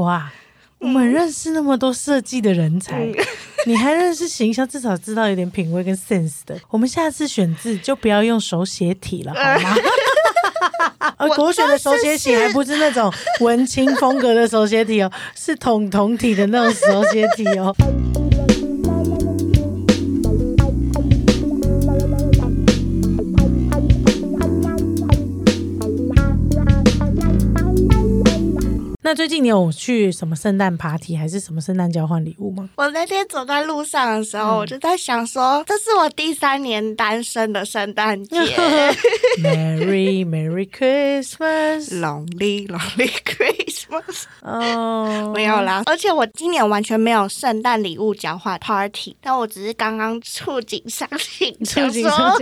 瓜，我们认识那么多设计的人才，你还认识形象，至少知道有点品味跟 sense 的。我们下次选字就不要用手写体了，好吗？而国学的手写体还不是那种文青风格的手写体哦，是统统体的那种手写体哦。那最近你有去什么圣诞 party 还是什么圣诞交换礼物吗？我那天走在路上的时候，我就在想说，这是我第三年单身的圣诞节。Merry Merry Christmas，Lonely Lonely Christmas，哦，没有啦。而且我今年完全没有圣诞礼物交换 party，但我只是刚刚触景伤情，触景想说。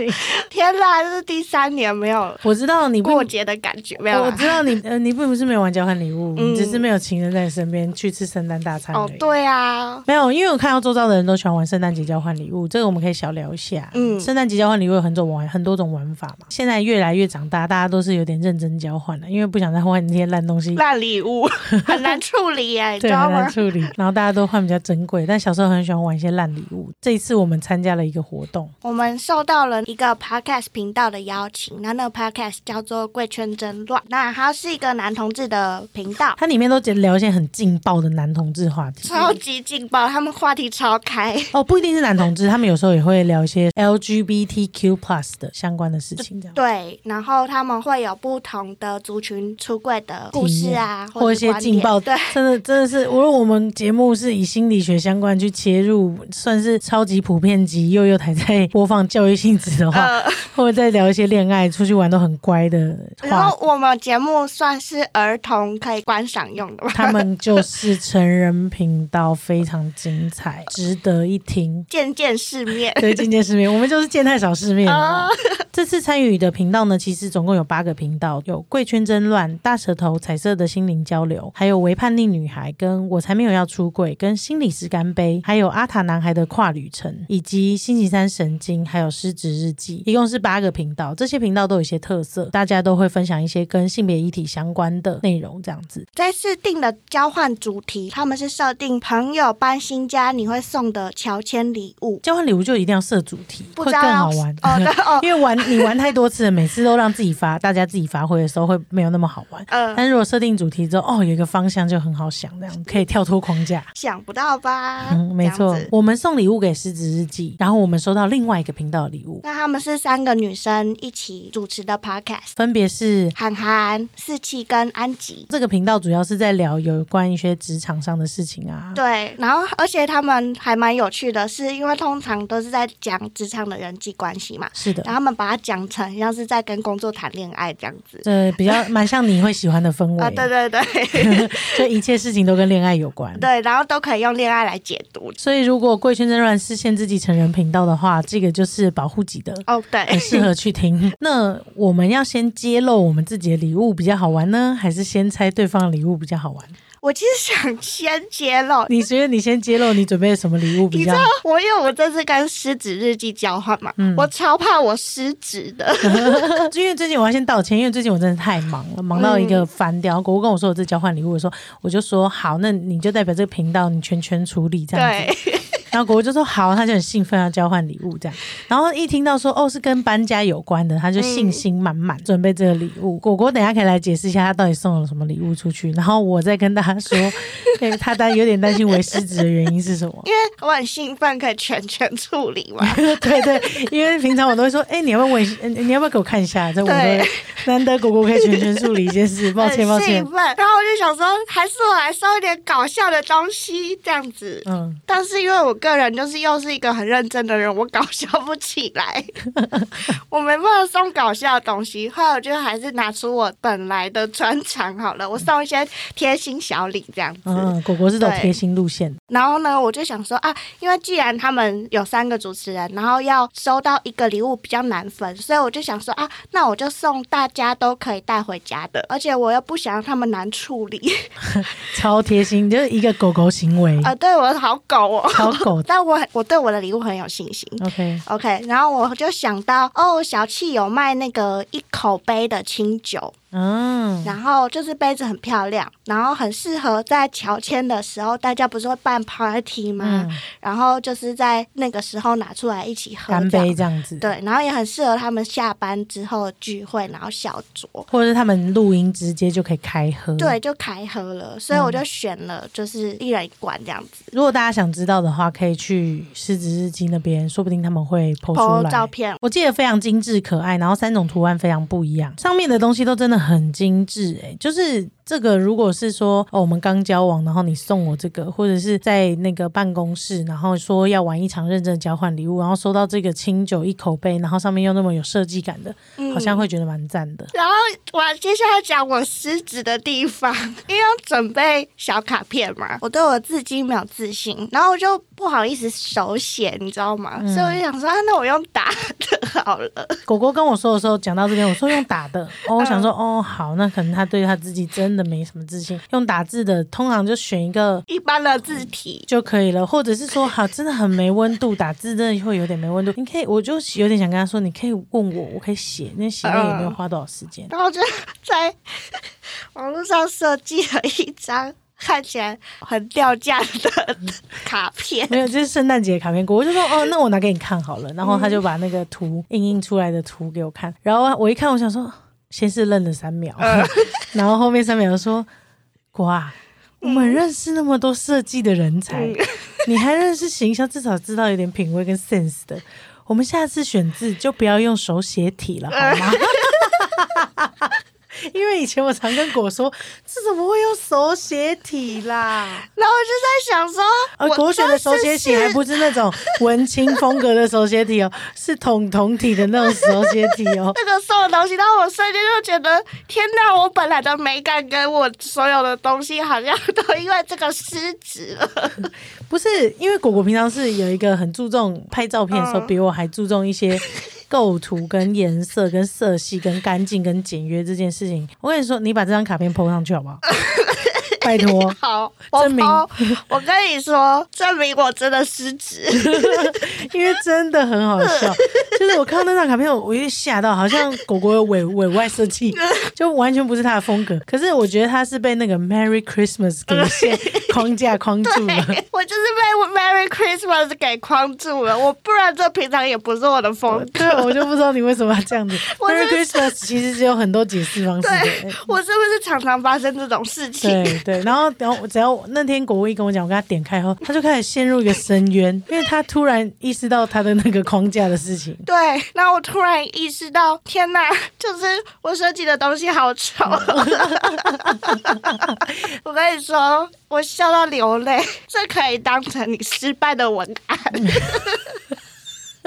天哪，这是第三年没有我知道你过节的感觉，没有我知道你呃，你并不是没有玩交换礼物，嗯你只是没有情人在你身边去吃圣诞大餐哦对啊，没有，因为我看到周遭的人都喜欢玩圣诞节交换礼物，这个我们可以小聊一下。嗯圣诞节交换礼物有很种玩很多种玩法嘛。现在越来越长大，大家都是有点认真交换了，因为不想再换那些烂东西。烂礼物 很难处理耶，你知对，很难处理，然后大家都换比较珍贵，但小时候很喜欢玩一些烂礼物。这一次我们参加了一个活动，我们受到了一个 podcast 频道的邀请，那那个 podcast 叫做《贵圈争乱》，那它是一个男同志的频道，它里面都聊一些很劲爆的男同志话题。超级劲爆，他们话题超开。哦，不一定是男同志，他们有时候也会聊一些 LGBTQ plus 的相关的事情，这样。对，然后他们会有不同的族群出柜的故事啊，或一些劲爆，对，真的真的是，如果我们节目是以心理学相关去切入，算是超级普遍级，又又台在播放教育性质的话，呃，或者在聊一些恋爱、出去玩都很乖的话然后，我们节目算是儿童可以观赏用的吧，他们就是成人频道，非常精彩，值得一听。见见世面。对，见见世面，我们就是见太少世面了啊。这次参与的频道呢，其实总共有八个频道，有贵圈争乱、大舌头、彩色的心灵交流，还有为叛逆女孩，跟我才没有要出柜，跟心理师干杯，还有阿塔男孩的跨旅程，以及星期三神经，还有失职日记，一共是八个频道。这些频道都有一些特色，大家都会分享一些跟性别议题相关的内容，这样子。这次定的交换主题，他们是设定朋友搬新家你会送的乔迁礼物，交换礼物就一定要设主题，会更好玩。哦，对 哦，因为玩你玩太多次了，每次都让自己发，大家自己发挥的时候会没有那么好玩。嗯、但如果设定主题之后，哦，有一个方向就很好想，这样可以跳脱框架。想不到吧？嗯，没错。我们送礼物给狮子日记，然后我们收到另外一个频道的礼物，那他们是三个女生一起主持的 podcast，分别是涵涵、四气跟安吉。这个频道主要是在聊有关一些职场上的事情啊。对，然后而且他们还蛮有趣的是，因为通常都是在讲职场的人际关系嘛，是的然，后他们把它讲成像是在跟工作谈恋爱这样子。对比较蛮像你会喜欢的氛围，啊，对对对 就一切事情都跟恋爱有关。对，然后都可以用恋爱来解读。所以如果贵圈争乱是限制级成人频道的话，这个就是保护级的。哦，对，很适合去听。那我们要先揭露我们自己的礼物比较好玩呢，还是先猜对方的礼物比较好玩？我其实想先揭露，你觉得你先揭露你准备了什么礼物比较你知道？我因为我这次跟狮子日记交换嘛，嗯我超怕我失职的。因为最近我要先道歉，因为最近我真的太忙了，忙到一个翻掉。果果跟我说我这交换礼物的时候，我就说好，那你就代表这个频道你全权处理这样子。对，然后果果就说好，他就很兴奋要交换礼物这样。然后一听到说哦是跟搬家有关的，他就信心满满准备这个礼物。果果等一下可以来解释一下他到底送了什么礼物出去，然后我再跟大家说，对他担有点担心为失职的原因是什么。因为我很兴奋可以全权处理嘛。对对，因为平常我都会说，哎、你要不要问你要不要给我看一下？对难得果果可以全权处理一件事，抱歉抱歉兴。奋，然后我就想说，还是我来送一点搞笑的东西这样子。嗯，但是因为我个人就是又是一个很认真的人，我搞笑不起来，我没办法送搞笑的东西。后来我就还是拿出我本来的专长好了，我送一些贴心小礼这样子。嗯，果果是走贴心路线，然后呢，我就想说啊，因为既然他们有三个主持人，然后要收到一个礼物比较难分，所以我就想说啊，那我就送大家都可以带回家的，而且我又不想让他们难处理。超贴心，就是一个狗狗行为，啊，对我好狗哦。但我我对我的礼物很有信心。OK，OK，然后我就想到，哦，小气有卖那个一口杯的清酒，嗯，然后就是杯子很漂亮，然后很适合在乔迁的时候，大家不是会办 party 吗？嗯，然后就是在那个时候拿出来一起喝，干杯这样子，，对，然后也很适合他们下班之后聚会，然后小酌。或者是他们录音直接就可以开喝。对，，就开喝了，所以我就选了就是一人一罐这样子，如果大家想知道的话，可以去狮子日记那边，说不定他们会 PO 出 po 来。照片。我记得非常精致可爱，然后三种图案非常不一样，上面的东西都真的很精致哎、就是这个如果是说哦我们刚交往，然后你送我这个，或者是在那个办公室，然后说要玩一场认真的交换礼物，然后收到这个清酒一口杯，然后上面又那么有设计感的，嗯好像会觉得蛮赞的。然后我接下来讲我失职的地方，因为要准备小卡片嘛，我对我自己没有自信，然后我就不好意思手写，你知道吗？嗯所以我就想说，啊，那我用打的好了。狗狗跟我说的时候，讲到这边，我说用打的，哦，我想说，哦，好，那可能他对他自己真的没什么自信，用打字的，通常就选一个一般的字体，就可以了，或者是说，好，真的很没温度，打字真的会有点没温度。你可以，我就有点想跟他说，你可以问我，我可以写，那写那也没有花多少时间。然后就在网络上设计了一张看起来很掉价的卡片。没有，就是圣诞节卡片过，我就说哦，那我拿给你看好了。然后他就把那个图印印出来的图给我看，然后我一看，我想说，先是愣了三秒，然后后面三秒说，瓜，我们认识那么多设计的人才，你还认识形象，至少知道有点品味跟 sense 的。我们下次选字就不要用手写体了，好吗？因为以前我常跟果说，这怎么会用手写体啦？然后我就在想说，呃，我国学的手写体还不是那种文青风格的手写体哦，是统统体的那种手写体哦。那个送的东西，然后我瞬间就觉得，天哪！我本来的美感跟我所有的东西，好像 都因为这个失职了。不是，因为果果平常是有一个很注重拍照片的时候，嗯比我还注重一些构图、跟颜色、跟色系、跟干净、跟简约这件事情。我跟你说，你把这张卡片 PO 上去好不好？拜托，好，证明抛我跟你说，证明我真的失职。因为真的很好笑。就是我看到那张卡片，我有点吓到，好像果果有委委外设计，就完全不是他的风格。可是我觉得他是被那个 Merry Christmas 给限框架框住了。我就是被 Merry Christmas 给框住了，我不然这平常也不是我的风格。对，我就不知道你为什么要这样子。Merry Christmas 其实是有很多解释方式的。我是不是常常发生这种事情？对对，然后然后只要那天果果一跟我讲，我跟他点开后，他就开始陷入一个深渊，因为他突然意识到他的那个框架的事情。对，然后我突然意识到，天哪，就是我设计的东西好丑。我跟你说，我笑到流泪，这可以当成你失败的文案。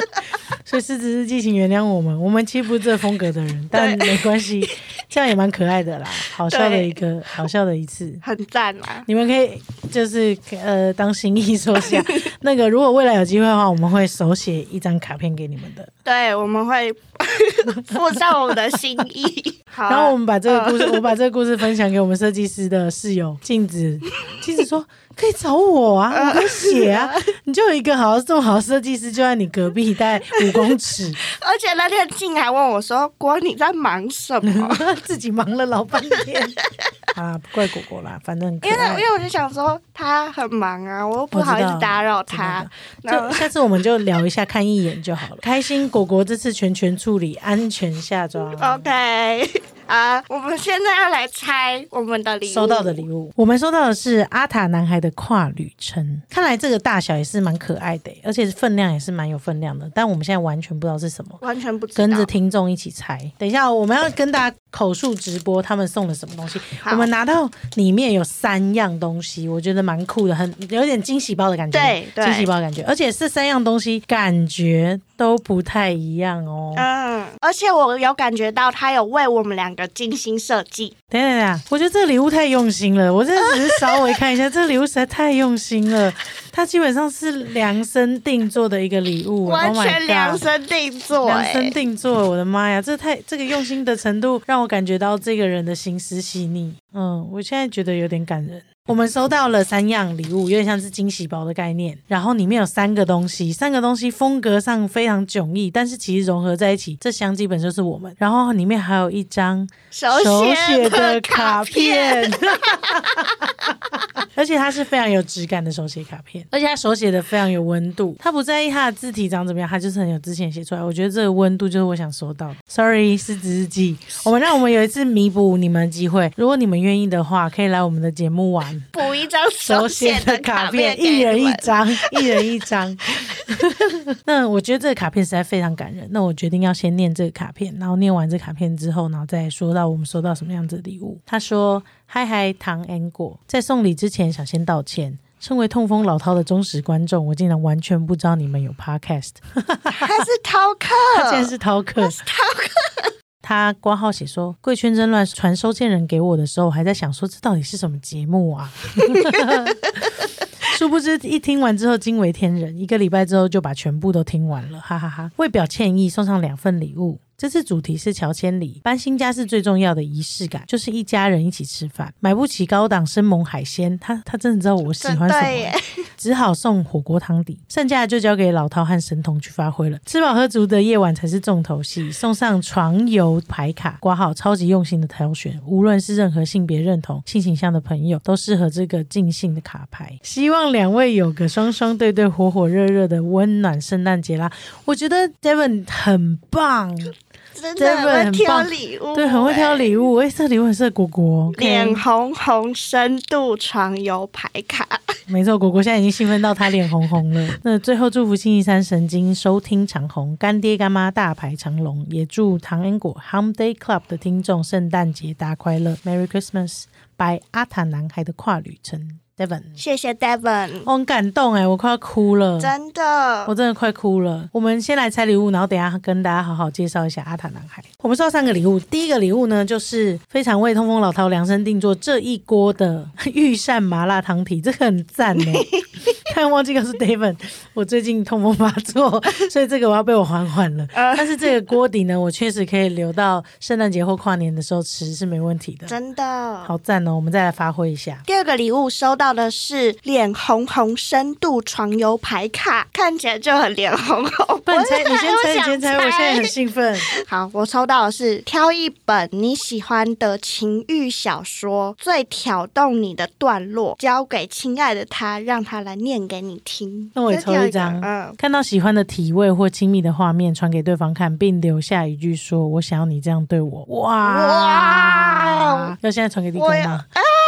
所以狮子日记，请原谅我们，我们其实不是这风格的人，但没关系，这样也蛮可爱的啦，好笑的一个，好笑的一次。很赞啦！你们可以就是呃当心意说下，那个如果未来有机会的话，我们会手写一张卡片给你们的。对，我们会 附上我们的心意。好啊、然后我们把这个故事，嗯我把这个故事分享给我们设计师的室友镜子。镜子说：“可以找我啊，我可以写啊。你就有一个好这么好的设计师，就在你隔壁，大概五公尺，而且那天静还问我说：“郭，你在忙什么自己忙了老半天。啊，不怪果果啦，反正很？”可因为因。为我就想说他很忙啊，我又不好意思打扰他的。然后就下次我们就聊一下，看一眼就好了。开心果果这次全权处理，安全下装。OK 啊，我们现在要来拆我们的礼物。收到的礼物，我们收到的是阿塔男孩的跨旅程。看来这个大小也是蛮可爱的，而且分量也是蛮有分量的。但我们现在完全不知道是什么，完全不知道。跟着听众一起猜。等一下，我们要跟大家口述直播他们送了什么东西。我们拿到里面有三样东西，我觉得蛮酷的，很有点惊喜包的感觉。对对惊喜包的感觉，而且这三样东西感觉都不太一样哦。嗯，而且我有感觉到他有为我们两个精心设计。等等一下，我觉得这个礼物太用心了。我真的只是稍微看一下，这个礼物实在太用心了。它基本上是量身定做的一个礼物，完 Oh 全量身定做、量哎身定做，我的妈呀，这太这个用心的程度，让我感觉到这个人的心思细腻。嗯，我现在觉得有点感人。我们收到了三样礼物，有点像是惊喜包的概念。然后里面有三个东西，三个东西风格上非常迥异，但是其实融合在一起，这箱基本就是我们。然后里面还有一张手手写写的的卡卡片片，，而且它是非常有质感的手写卡片，而且它手写的非常有温度。他不在意它的字体长怎么样，他就是很有自信写出来。我觉得这个温度就是我想收到的。Sorry，是日记。我们让我们有一次弥补你们的机会，如果你们愿意的话，可以来我们的节目玩。补一张手手写的卡卡片，一人一。张，一人一张。那我觉得这个卡片实在非常感人。那我决定要先念这个卡片，然后念完这卡片之后，然后再说到我们收到什么样子的礼物。他说：“嗨嗨，唐 and 果，在送礼之前想先道歉。”身为痛风老饕的忠实观众，我竟然完全不知道你们有 podcast。他是饕客，他竟然是饕客，他挂号写说，贵圈争乱传收件人给我的时候，我还在想说这到底是什么节目啊？殊不知一听完之后惊为天人，一个礼拜之后就把全部都听完了，哈哈哈为表歉意，送上两份礼物。这次主题是乔千里，搬新家是最重要的仪式感，就是一家人一起吃饭。买不起高档生猛海鲜，他他真的知道我喜欢什么 只好送火锅汤底，剩下的就交给老饕和神童去发挥了。吃饱喝足的夜晚才是重头戏，送上床游牌卡，挂号超级用心的挑选，无论是任何性别认同、性倾向的朋友，都适合这个尽兴的卡牌。希望两位有个双双对对、火火热热的温暖圣诞节啦！我觉得 Devon 很棒，真的很会挑礼物，对，很会挑物。礼物。哎，这礼物很适合果果。脸红红，深度床游牌卡，没错，果果现在已经兴奋到他脸红红了。那最后祝福星期三神经收听长虹，干爹干妈大排长龙，也祝唐恩果 Hum Day Club 的听众圣诞节大快乐，Merry Christmas！by 阿塔男孩的跨旅程，Devon。谢谢 Devon，我很感动哎，我快要哭了。真的我真的快哭了。我们先来拆礼物，然后等一下跟大家好好介绍一下阿塔男孩。我们收到三个礼物，第一个礼物呢，就是非常为通风老饕量身定做这一锅的御膳麻辣汤体，这个很赞呢。但忘记告诉 David，我最近痛风发作，所以这个我要被我缓缓了。但是这个锅底呢，我确实可以留到圣诞节或跨年的时候吃，是没问题的。真的。好赞哦！我们再来发挥一下。第二个礼物收到的是脸红红深度床游牌卡，看起来就很脸红红。不然你猜，你先猜，你先猜，我现在很兴奋。好，我抽到的是挑一本你喜欢的情欲小说，最挑动你的段落，交给亲爱的他，让他来念给你听。那我也抽一张嗯，看到喜欢的体位或亲密的画面，传给对方看，并留下一句说：“我想要你这样对我。”哇哇！要现在传给地公我要吗？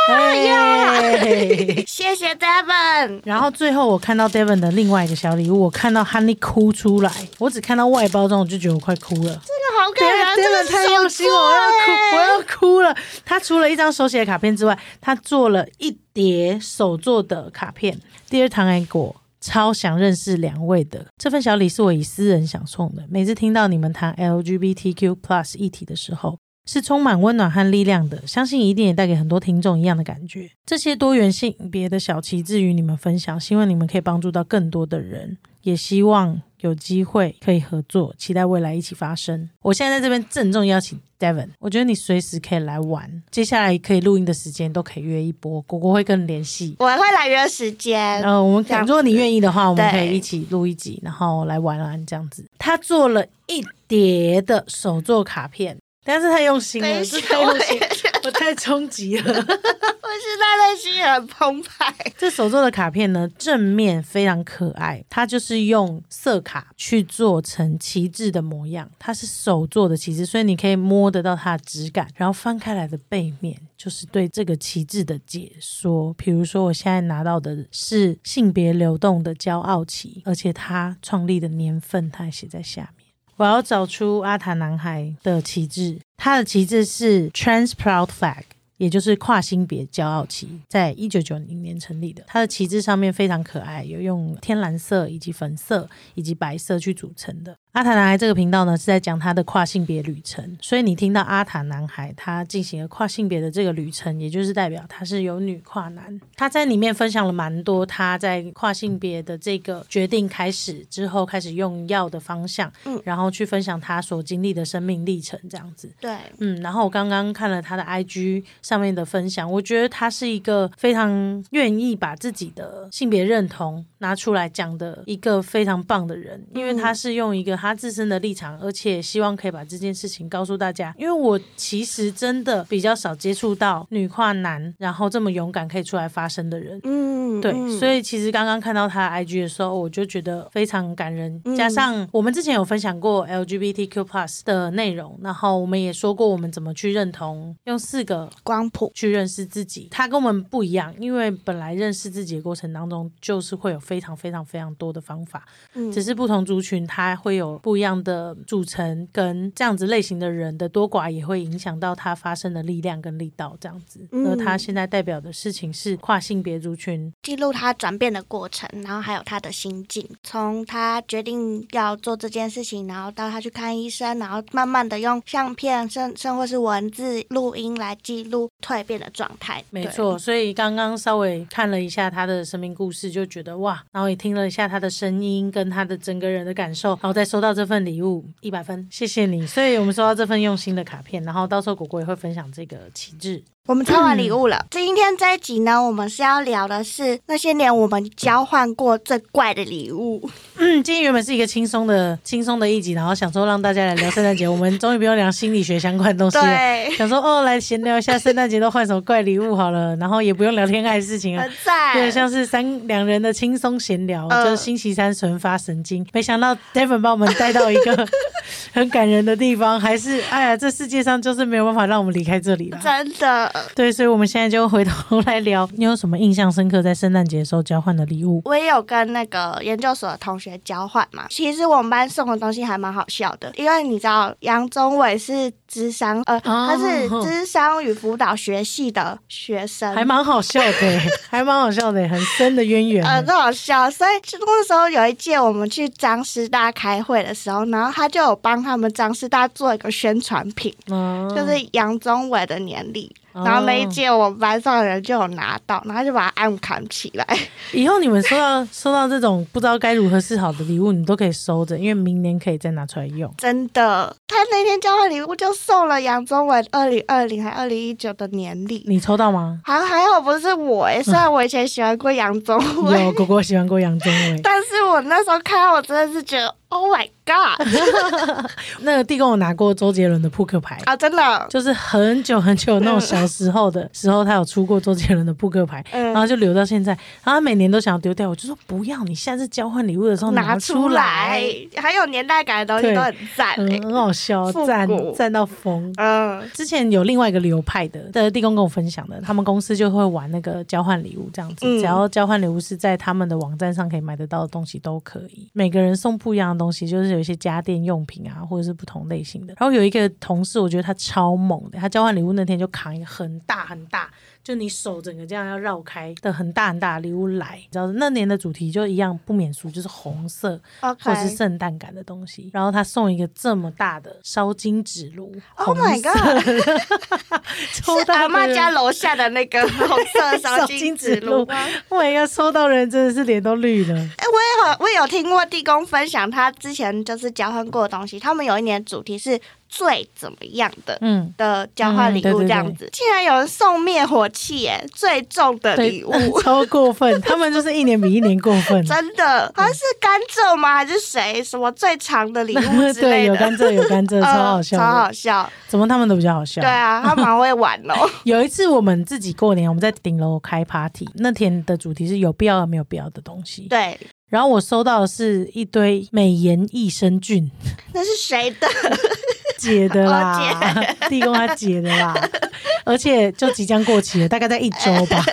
嘿 谢谢 Devon。然后最后我看到 Devon 的另外一个小礼物，我看到 Honey 哭出来，我只看到外包装，我就觉得我快哭了。这个好感人，这 Devon 个太用心了，我要哭，我要哭了。他除了一张手写的卡片之外，他做了一叠手做的卡片。Dear 唐爱果。超想认识两位的这份小礼是我以私人想送的。每次听到你们谈 LGBTQ plus 议题的时候，是充满温暖和力量的，相信一定也带给很多听众一样的感觉。这些多元性别的小旗帜与你们分享，希望你们可以帮助到更多的人，也希望有机会可以合作，期待未来一起发生。我现在在这边郑重邀请 Devon，我觉得你随时可以来玩，接下来可以录音的时间都可以约一波，果果会跟你联系。我会来约时间。然后我们如果你愿意的话，我们可以一起录一集，然后来玩玩这样子。他做了一叠的手作卡片，但是太用心了，等一下这太用心 我太冲击了。我现在内心也很澎湃。这手做的卡片呢，正面非常可爱，它就是用色卡去做成旗帜的模样，它是手做的旗帜，所以你可以摸得到它的质感。然后翻开来的背面就是对这个旗帜的解说，比如说我现在拿到的是性别流动的骄傲旗，而且它创立的年份它还写在下面。我要找出阿塔男孩的旗帜，它的旗帜是 Trans Proud Flag。也就是跨性别骄傲旗，在一九九零年成立的。它的旗帜上面非常可爱，有用天蓝色以及粉色以及白色去组成的。阿塔男孩这个频道呢是在讲他的跨性别旅程，所以你听到阿塔男孩他进行了跨性别的这个旅程，也就是代表他是有女跨男。他在里面分享了蛮多他在跨性别的这个决定开始之后开始用药的方向，嗯然后去分享他所经历的生命历程这样子。对，嗯，然后我刚刚看了他的 IG 上面的分享，我觉得他是一个非常愿意把自己的性别认同拿出来讲的一个非常棒的人，因为他是用一个他自身的立场，而且希望可以把这件事情告诉大家。因为我其实真的比较少接触到女跨男，然后这么勇敢可以出来发声的人。嗯，对，嗯所以其实刚刚看到他 IG 的时候，我就觉得非常感人。嗯加上我们之前有分享过 LGBTQ+ plus 的内容，然后我们也说过我们怎么去认同，用四个光谱，去认识自己。他跟我们不一样，因为本来认识自己的过程当中，就是会有非常非常非常多的方法，嗯只是不同族群他会有不一样的组成，跟这样子类型的人的多寡也会影响到他发生的力量跟力道这样子。嗯而他现在代表的事情是跨性别族群记录他转变的过程，然后还有他的心境，从他决定要做这件事情，然后到他去看医生，然后慢慢的用相片、甚甚或是文字、录音来记录蜕变的状态。没错，所以刚刚稍微看了一下他的生命故事，就觉得哇，然后也听了一下他的声音跟他的整个人的感受，然后再收到这份礼物，一百分，谢谢你。所以我们收到这份用心的卡片，然后到时候果果也会分享这个旗帜。我们抽完礼物了。今天这一集呢，我们是要聊的是那些年我们交换过最怪的礼物。嗯，今天原本是一个轻松的轻松的一集，然后想说让大家来聊圣诞节，我们终于不用聊心理学相关的东西了。对，想说哦，来闲聊一下圣诞节都换什么怪礼物好了，然后也不用聊天爱的事情了很。赞。对，像是三两人的轻松闲聊，嗯就是星期三纯发神经。没想到 Devon 把我们带到一个 很感人的地方，还是哎呀，这世界上就是没有办法让我们离开这里了。真的，对，所以我们现在就回头来聊，你有什么印象深刻在圣诞节的时候交换的礼物？我也有跟那个研究所的同学交换嘛。其实我们班送的东西还蛮好笑的，因为你知道杨宗纬是智商，呃，哦他是智商与辅导学系的学生，还蛮好笑的欸，还蛮好笑的，很深的渊源。呃，很好笑。所以就那时候有一届我们去张师大开会的时候，然后他就有帮他们张师大做一个宣传品，嗯就是杨宗纬的年历。哦然后那一届我们班上的人就有拿到，然后就把它暗扛起来。以后你们收到收到这种不知道该如何是好的礼物，你都可以收着，因为明年可以再拿出来用。真的，他那天交换礼物就送了杨宗纬二零二零还二零一九的年历，你抽到吗？还还好不是我诶，虽然我以前喜欢过杨宗有，纬，果果喜欢过杨宗纬。但是我那时候看到我真的是觉得，Oh my God 那个地公我拿过周杰伦的扑克牌，啊，真的，就是很久很久那种小时候的时候，他有出过周杰伦的扑克牌，嗯。然后就留到现在。然后他每年都想要丢掉，我就说不要，你下次交换礼物的时候拿出出来，很有年代感的东西都很赞嗯，很好笑，赞赞到疯。嗯，之前有另外一个流派的，的地公跟我分享的，他们公司就会玩那个交换礼物这样子，嗯。只要交换礼物是在他们的网站上可以买得到的东西都可以。每个人送不一样的东西，就是有一些家电用品啊，或者是不同类型的。然后有一个同事，我觉得他超猛的，他交换礼物那天就扛一个很大很大，就你手整个这样要绕开的很大很大的礼物来。你知道那年的主题就一样不免俗，就是红色或是圣诞感的东西。然后他送一个这么大的烧金纸炉 Oh my god 抽是阿妈家楼下的那个红色 烧金纸炉吗？，Oh my god，收到的人真的是脸都绿了。哎、我也有我也有听过地公分享他之前就是交换过的东西，他们有一年主题是最怎么样的。嗯，的交换礼物这样子，竟然有人送灭火器耶，最重的礼物，，超过分，他们就是一年比一年过分。真的，好像是甘蔗吗？还是谁？什么最长的礼物之 对，类的？有甘蔗，有甘蔗，嗯 超好笑超。好笑。怎么他们都比较好笑？对啊，他蛮会玩哦。有一次我们自己过年，我们在顶楼开 party，那天的主题是有必要没有必要的东西。对，然后我收到的是一堆美颜益生菌那是谁的？姐的啦 哦，地公他姐的啦，而且就即将过期了，大概在一周吧。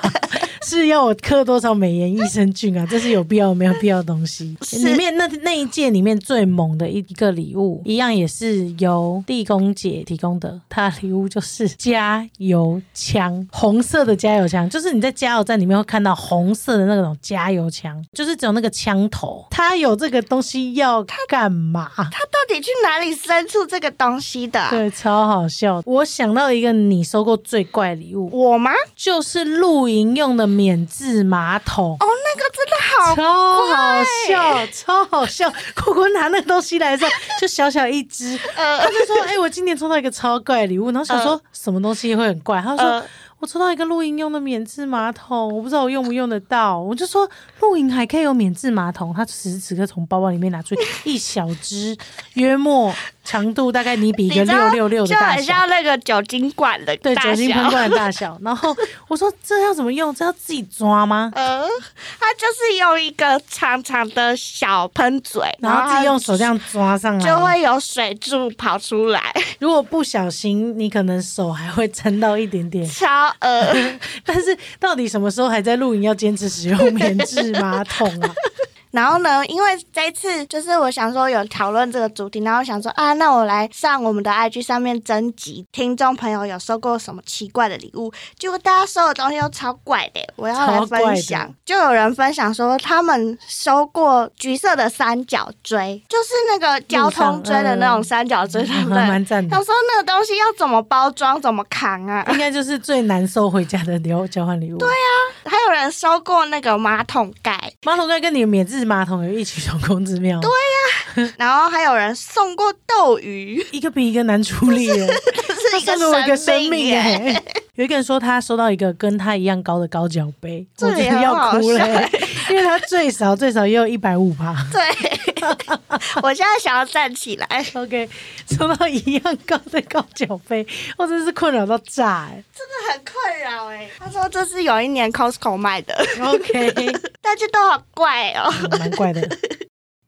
是要我刻多少美颜益生菌啊？这是有必要没有必要的东西。里面那那一届里面最猛的一个礼物，一样也是由地公姐提供的。她的礼物就是加油枪，红色的加油枪，就是你在加油站里面会看到红色的那种加油枪，就是只有那个枪头。他有这个东西要干嘛？他到底去哪里生出这个东西的啊、对，超好笑。我想到一个你收过最怪礼物，我吗？就是露营用的免治马桶。哦，那个真的好超好笑，超好笑！果果拿那个东西来的时候，就小小一只，呃他就说：“哎、我今年抽到一个超怪的礼物。”然后想说、什么东西会很怪，他说：“呃我抽到一个露营用的免治马桶，我不知道我用不用得到。”我就说：“露营还可以有免治马桶。”他此时此刻从包包里面拿出一小只，约莫长度大概你比一个六六六的就大小。很像那个酒精管的对，酒精喷小。罐的大小。然后我说这要怎么用？这要自己抓吗？呃，它就是用一个长长的小喷嘴，然后自己用手这样样抓上来，就会有水柱跑出来，如果不小心，你可能手还会沾到一点点。超呃。但是到底什么时候还在露营要坚持使用棉质马桶啊？然后呢，因为这一次就是我想说有讨论这个主题，然后我想说啊，那我来上我们的 IG 上面征集听众朋友有收过什么奇怪的礼物，结果大家收的东西都超怪的，我要来分享。就有人分享说他们收过橘色的三角锥，就是那个交通锥的那种三角锥，对不对？还蛮赞的他。说那个东西要怎么包装，怎么扛啊？应该就是最难收回家的礼物交换礼物。对啊，还有人收过那个马桶盖，马桶盖跟你的免治马桶有异曲同工之妙。对呀，然后还有人送过斗鱼，一个比一个难处理耶。这 是一他送了我一个个生命耶。哎。有一个人说他收到一个跟他一样高的高脚杯，我觉得要哭了因为他最少最少也有一百五趴。对，我现在想要站起来，OK，收到一样高的高脚杯，我真是困扰到炸哎。真的很困扰哎。他说这是有一年 Costco 卖的，OK，大家都好怪哦。嗯蛮怪的。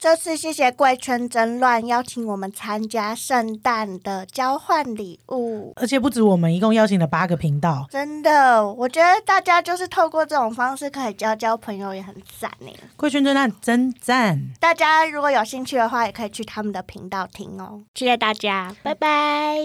这次谢谢贵圈争乱邀请我们参加圣诞的交换礼物。而且不止我们，一共邀请了八个频道。真的，我觉得大家就是透过这种方式可以交交朋友，也很赞呢。贵圈真乱真赞。大家如果有兴趣的话，也可以去他们的频道听哦。谢谢大家，拜拜。